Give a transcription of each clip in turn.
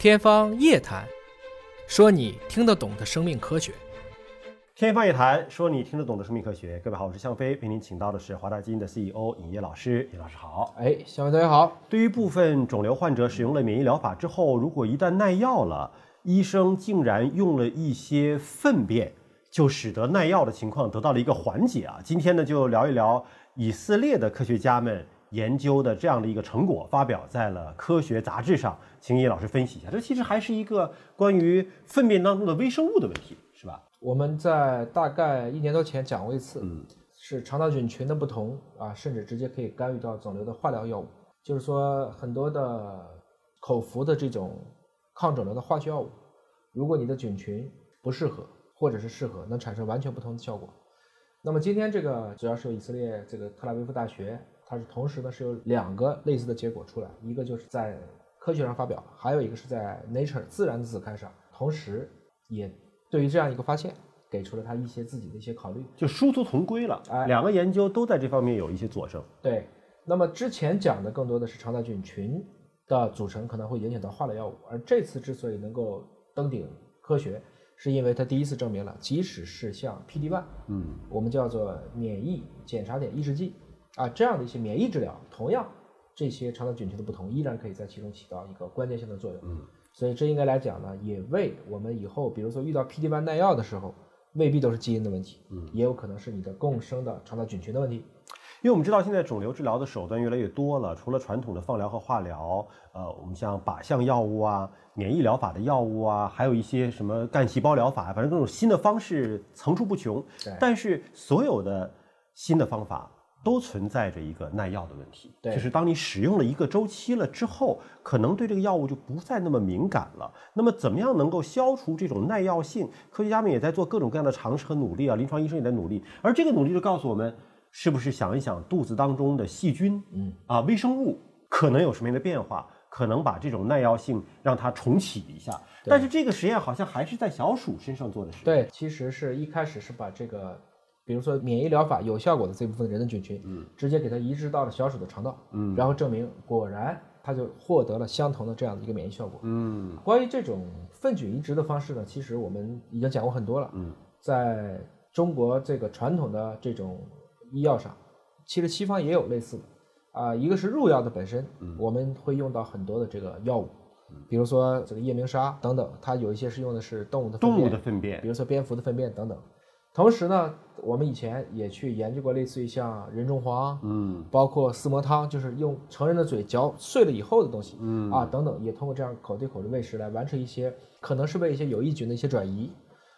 天方夜谭，说你听得懂的生命科学。天方夜谭，说你听得懂的生命科学。各位好，我是向飞，为您请到的是华大基因的 CEO 尹烨老师。尹老师好。哎，向飞同学好。对于部分肿瘤患者使用了免疫疗法之后，如果一旦耐药了，医生竟然用了一些粪便，就使得耐药的情况得到了一个缓解啊。今天呢，就聊一聊以色列的科学家们研究的这样的一个成果，发表在了科学杂志上，请尹老师分析一下。这其实还是一个关于粪便当中的微生物的问题，是吧？我们在大概一年多前讲过一次，嗯，是肠道菌群的不同啊，甚至直接可以干预到肿瘤的化疗药物。就是说，很多的口服的这种抗肿瘤的化学药物，如果你的菌群不适合，或者是适合，能产生完全不同的效果。那么今天这个主要是由以色列这个特拉维夫大学，它是同时呢是有两个类似的结果出来，一个就是在科学上发表，还有一个是在 Nature 自然子刊上，同时也。对于这样一个发现，给出了他一些自己的一些考虑，就殊途同归了。哎，两个研究都在这方面有一些佐证。对，那么之前讲的更多的是肠道菌群的组成可能会影响到化疗药物，而这次之所以能够登顶科学，是因为它第一次证明了，即使是像 PD-1，嗯，我们叫做免疫检查点抑制剂啊这样的一些免疫治疗，同样这些肠道菌群的不同，依然可以在其中起到一个关键性的作用。嗯。所以这应该来讲呢，也为我们以后，比如说遇到 PD-1 耐药的时候，未必都是基因的问题，嗯，也有可能是你的共生的肠道菌群的问题。因为我们知道现在肿瘤治疗的手段越来越多了，除了传统的放疗和化疗，呃，我们像靶向药物啊、免疫疗法的药物啊，还有一些什么干细胞疗法，反正各种新的方式层出不穷。但是所有的新的方法。都存在着一个耐药的问题，就是当你使用了一个周期了之后，可能对这个药物就不再那么敏感了。那么，怎么样能够消除这种耐药性？科学家们也在做各种各样的尝试和努力啊，临床医生也在努力。而这个努力就告诉我们，是不是想一想肚子当中的细菌，嗯啊，微生物可能有什么样的变化，可能把这种耐药性让它重启一下。但是这个实验好像还是在小鼠身上做的实验。对，其实是一开始是把这个。比如说免疫疗法有效果的这部分人的菌群，嗯，直接给它移植到了小鼠的肠道，嗯，然后证明果然它就获得了相同的这样的一个免疫效果，嗯。关于这种粪菌移植的方式呢，其实我们已经讲过很多了，嗯，在中国这个传统的这种医药上，其实西方也有类似的，啊，一个是入药的本身，我们会用到很多的这个药物，比如说这个夜明砂等等，它有一些是用的是动物的动物的粪便，比如说蝙蝠的粪便等等。同时呢，我们以前也去研究过类似于像人中黄，嗯，包括四磨汤，就是用成人的嘴嚼碎了以后的东西，嗯啊等等，也通过这样口对口的喂食来完成一些可能是为一些有益菌的一些转移。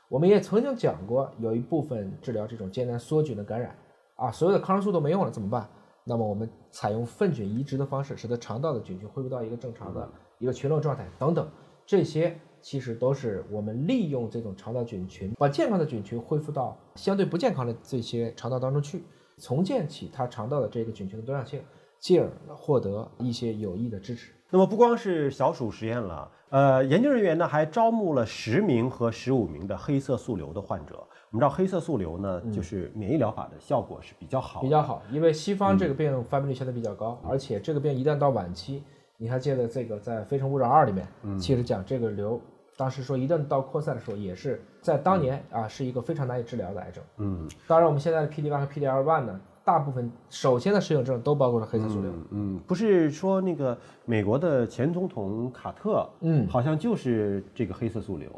我们也曾经讲过，有一部分治疗这种艰难梭菌的感染，啊，所有的抗生素都没用了怎么办？那么我们采用粪菌移植的方式，使得肠道的菌群恢复到一个正常的一个群落状态等等，这些。其实都是我们利用这种肠道菌群，把健康的菌群恢复到相对不健康的这些肠道当中去，重建起它肠道的这个菌群的多样性，进而获得一些有益的支持。那么不光是小鼠实验了，呃，研究人员呢还招募了十名和十五名的黑色素瘤的患者。我们知道黑色素瘤呢，就是免疫疗法的效果是比较好，比较好，因为西方这个病发病率相对比较高，而且这个病一旦到晚期，你还记得这个在《非诚勿扰二》里面，其实讲这个瘤。当时说一旦到扩散的时候，也是在当年啊，是一个非常难以治疗的癌症。嗯，当然我们现在的 PD-1 和 PD-L1 呢，大部分首先的适应症都包括了黑色素瘤。嗯，不是说那个美国的前总统卡特，嗯，好像就是这个黑色素瘤，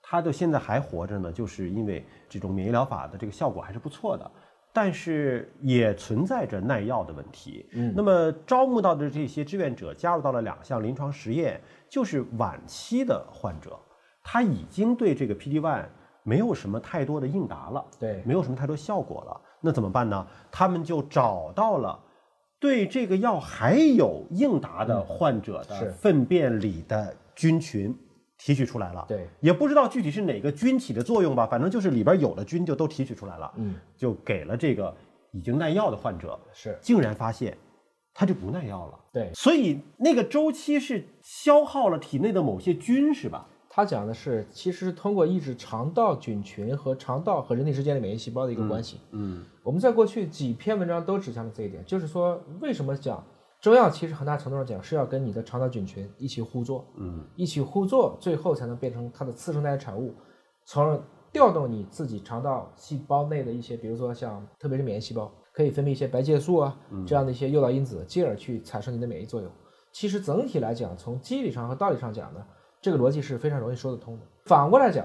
他的现在还活着呢，就是因为这种免疫疗法的这个效果还是不错的。但是也存在着耐药的问题。嗯，那么招募到的这些志愿者加入到了两项临床实验，就是晚期的患者，他已经对这个 PD-1 没有什么太多的应答了，对，没有什么太多效果了。那怎么办呢？他们就找到了对这个药还有应答的患者的粪便里的菌群。提取出来了，对，也不知道具体是哪个菌起的作用吧，反正就是里边有了菌就都提取出来了，嗯，就给了这个已经耐药的患者，是，竟然发现他就不耐药了，对，所以那个周期是消耗了体内的某些菌，是吧？他讲的是，其实是通过抑制肠道菌群和肠道和人体之间的免疫细胞的一个关系，嗯，我们在过去几篇文章都指向了这一点，就是说为什么讲。中药其实很大程度上讲是要跟你的肠道菌群一起互作，嗯，一起互作，最后才能变成它的次生代谢产物，从而调动你自己肠道细胞内的一些，比如说像特别是免疫细胞，可以分泌一些白介素啊这样的一些诱导因子，进而去产生你的免疫作用。其实整体来讲，从机理上和道理上讲呢，这个逻辑是非常容易说得通的。反过来讲，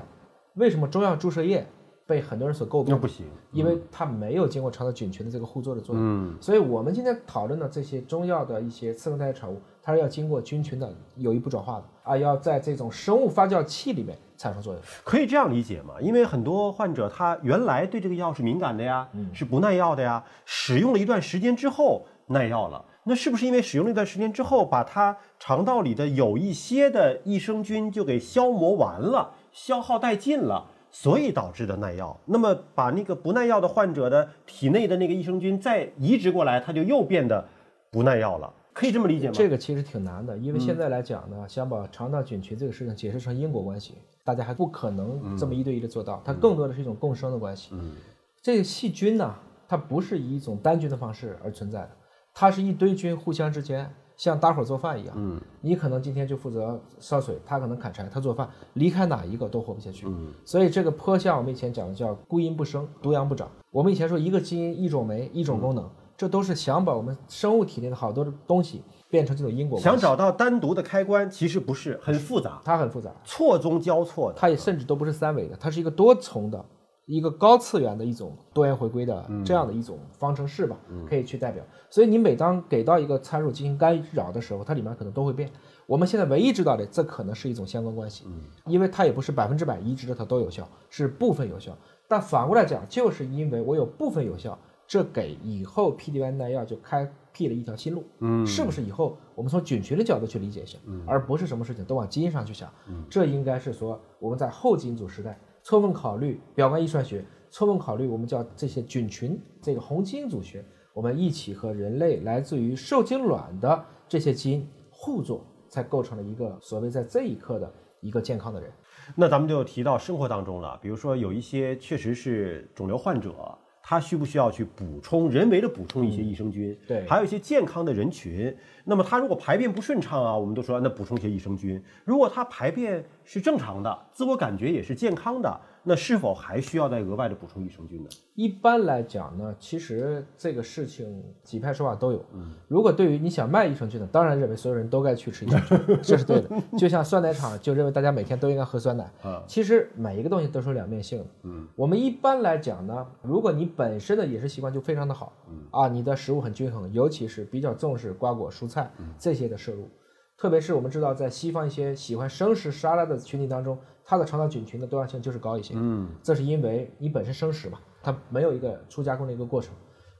为什么中药注射液被很多人所诟病？那不行，因为它没有经过肠道菌群的这个互作的作用。嗯，所以我们今天讨论的这些中药的一些次生代谢产物，它是要经过菌群的有一步转化的啊，要在这种生物发酵器里面产生作用。可以这样理解嘛？因为很多患者他原来对这个药是敏感的呀，是不耐药的呀，使用了一段时间之后耐药了。那是不是因为使用了一段时间之后，把它肠道里的有一些的益生菌就给消磨完了，消耗殆尽了，所以导致的耐药？那么把那个不耐药的患者的体内的那个益生菌再移植过来，它就又变得不耐药了，可以这么理解吗？这个其实挺难的，因为现在来讲呢，想把肠道菌群这个事情解释成因果关系，大家还不可能这么一对一的做到，它更多的是一种共生的关系。嗯，这个细菌呢，它不是以一种单菌的方式而存在的，它是一堆菌互相之间像搭伙做饭一样。嗯，你可能今天就负责烧水，他可能砍柴，他做饭，离开哪一个都活不下去。嗯，所以这个颇像我们以前讲的叫孤阴不生，独阳不长。我们以前说一个基因一种酶一种功能，这都是想把我们生物体内的好多的东西变成这种因果。想找到单独的开关，其实不是很复杂，它很复杂，错综交错的。它也甚至都不是三维的，它是一个多重的、一个高次元的一种多元回归的这样的一种方程式吧，可以去代表。所以你每当给到一个参数进行干扰的时候，它里面可能都会变。我们现在唯一知道的，这可能是一种相关关系，因为它也不是百分之百移植的它都有效，是部分有效。但反过来讲，就是因为我有部分有效，这给以后 PD-1 耐药就开辟了一条新路。嗯，是不是以后我们从菌群的角度去理解一下，而不是什么事情都往基因上去想？这应该是说我们在后基因组时代充分考虑表观遗传学，充分考虑我们叫这些菌群这个红基因组学，我们一起和人类来自于受精卵的这些基因互作，才构成了一个所谓在这一刻的一个健康的人。那咱们就提到生活当中了，比如说有一些确实是肿瘤患者，他需不需要去补充人为的补充一些益生菌？对还有一些健康的人群，那么他如果排便不顺畅啊，我们都说那补充一些益生菌。如果他排便是正常的，自我感觉也是健康的，那是否还需要再额外的补充益生菌呢？一般来讲呢，其实这个事情几派说法都有。如果对于你想卖益生菌的，当然认为所有人都该去吃益生菌，这是对的。就像酸奶厂就认为大家每天都应该喝酸奶。啊，其实每一个东西都是有两面性的。嗯，我们一般来讲呢，如果你本身的饮食习惯就非常的好，嗯啊，你的食物很均衡，尤其是比较重视瓜果蔬菜这些的摄入，特别是我们知道在西方一些喜欢生食沙拉的群体当中，它的肠道菌群的多样性就是高一些。嗯，这是因为你本身生食嘛，它没有一个初加工的一个过程。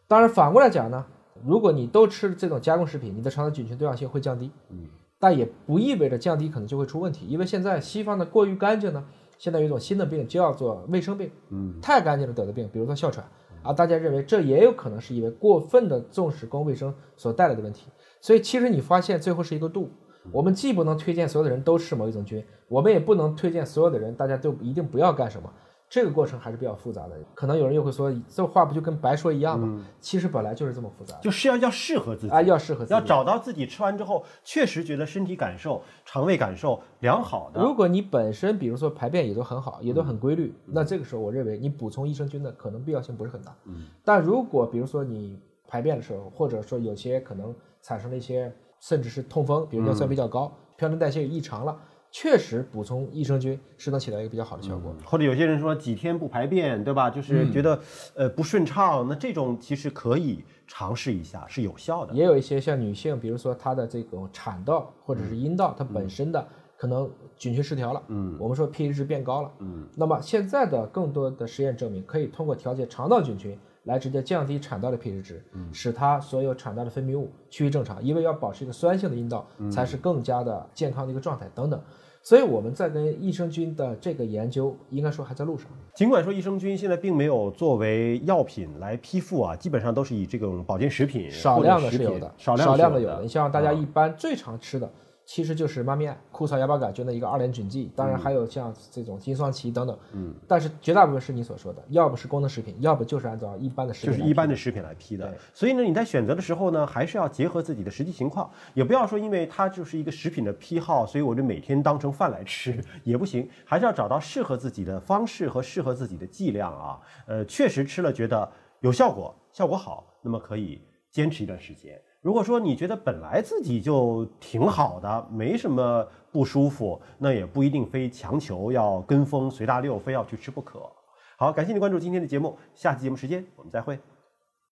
当然反过来讲呢，如果你都吃这种加工食品，你的肠道菌群多样性会降低。嗯，但也不意味着降低可能就会出问题，因为现在西方的过于干净呢，现在有一种新的病叫做卫生病。嗯，太干净了得的病，比如说哮喘啊，大家认为这也有可能是因为过分的重视公共卫生所带来的问题。所以其实你发现最后是一个度。我们既不能推荐所有的人都吃某一种菌，我们也不能推荐所有的人大家都一定不要干什么。这个过程还是比较复杂的。可能有人又会说，这话不就跟白说一样吗？其实本来就是这么复杂就是要要适合自己啊，要适合自己要找到自己吃完之后确实觉得身体感受、肠胃感受良好的。如果你本身比如说排便也都很好，也都很规律，那这个时候我认为你补充益生菌的可能必要性不是很大。嗯，但如果比如说你排便的时候，或者说有些可能产生了一些甚至是痛风，比如尿酸比较高、嘌呤代谢异常了，确实补充益生菌是能起到一个比较好的效果。或者有些人说几天不排便，对吧？就是觉得、呃不顺畅，那这种其实可以尝试一下，是有效的。也有一些像女性，比如说她的这种产道或者是阴道，它本身的可能菌群失调了，嗯，我们说 pH 值变高了，嗯，那么现在的更多的实验证明，可以通过调节肠道菌群来直接降低产道的 pH 值，使它所有产道的分泌物趋于正常，因为要保持一个酸性的阴道，才是更加的健康的一个状态等等。所以我们在跟益生菌的这个研究，应该说还在路上。尽管说益生菌现在并没有作为药品来批复啊，基本上都是以这种保健食品少量的是有的，少少量的有的你像大家一般最常吃的，其实就是妈面、枯草芽孢杆菌的一个二联菌剂，当然还有像这种金双歧等等。嗯，但是绝大部分是你所说的，要不是功能食品，要不就是按照一般的食品，就是一般的食品来批的。所以呢，你在选择的时候呢，还是要结合自己的实际情况，也不要说因为它就是一个食品的批号，所以我就每天当成饭来吃也不行，还是要找到适合自己的方式和适合自己的剂量啊。呃，确实吃了觉得有效果，效果好，那么可以坚持一段时间。如果说你觉得本来自己就挺好的，没什么不舒服，那也不一定非强求要跟风随大溜，非要去吃不可。好，感谢你关注今天的节目，下期节目时间我们再会。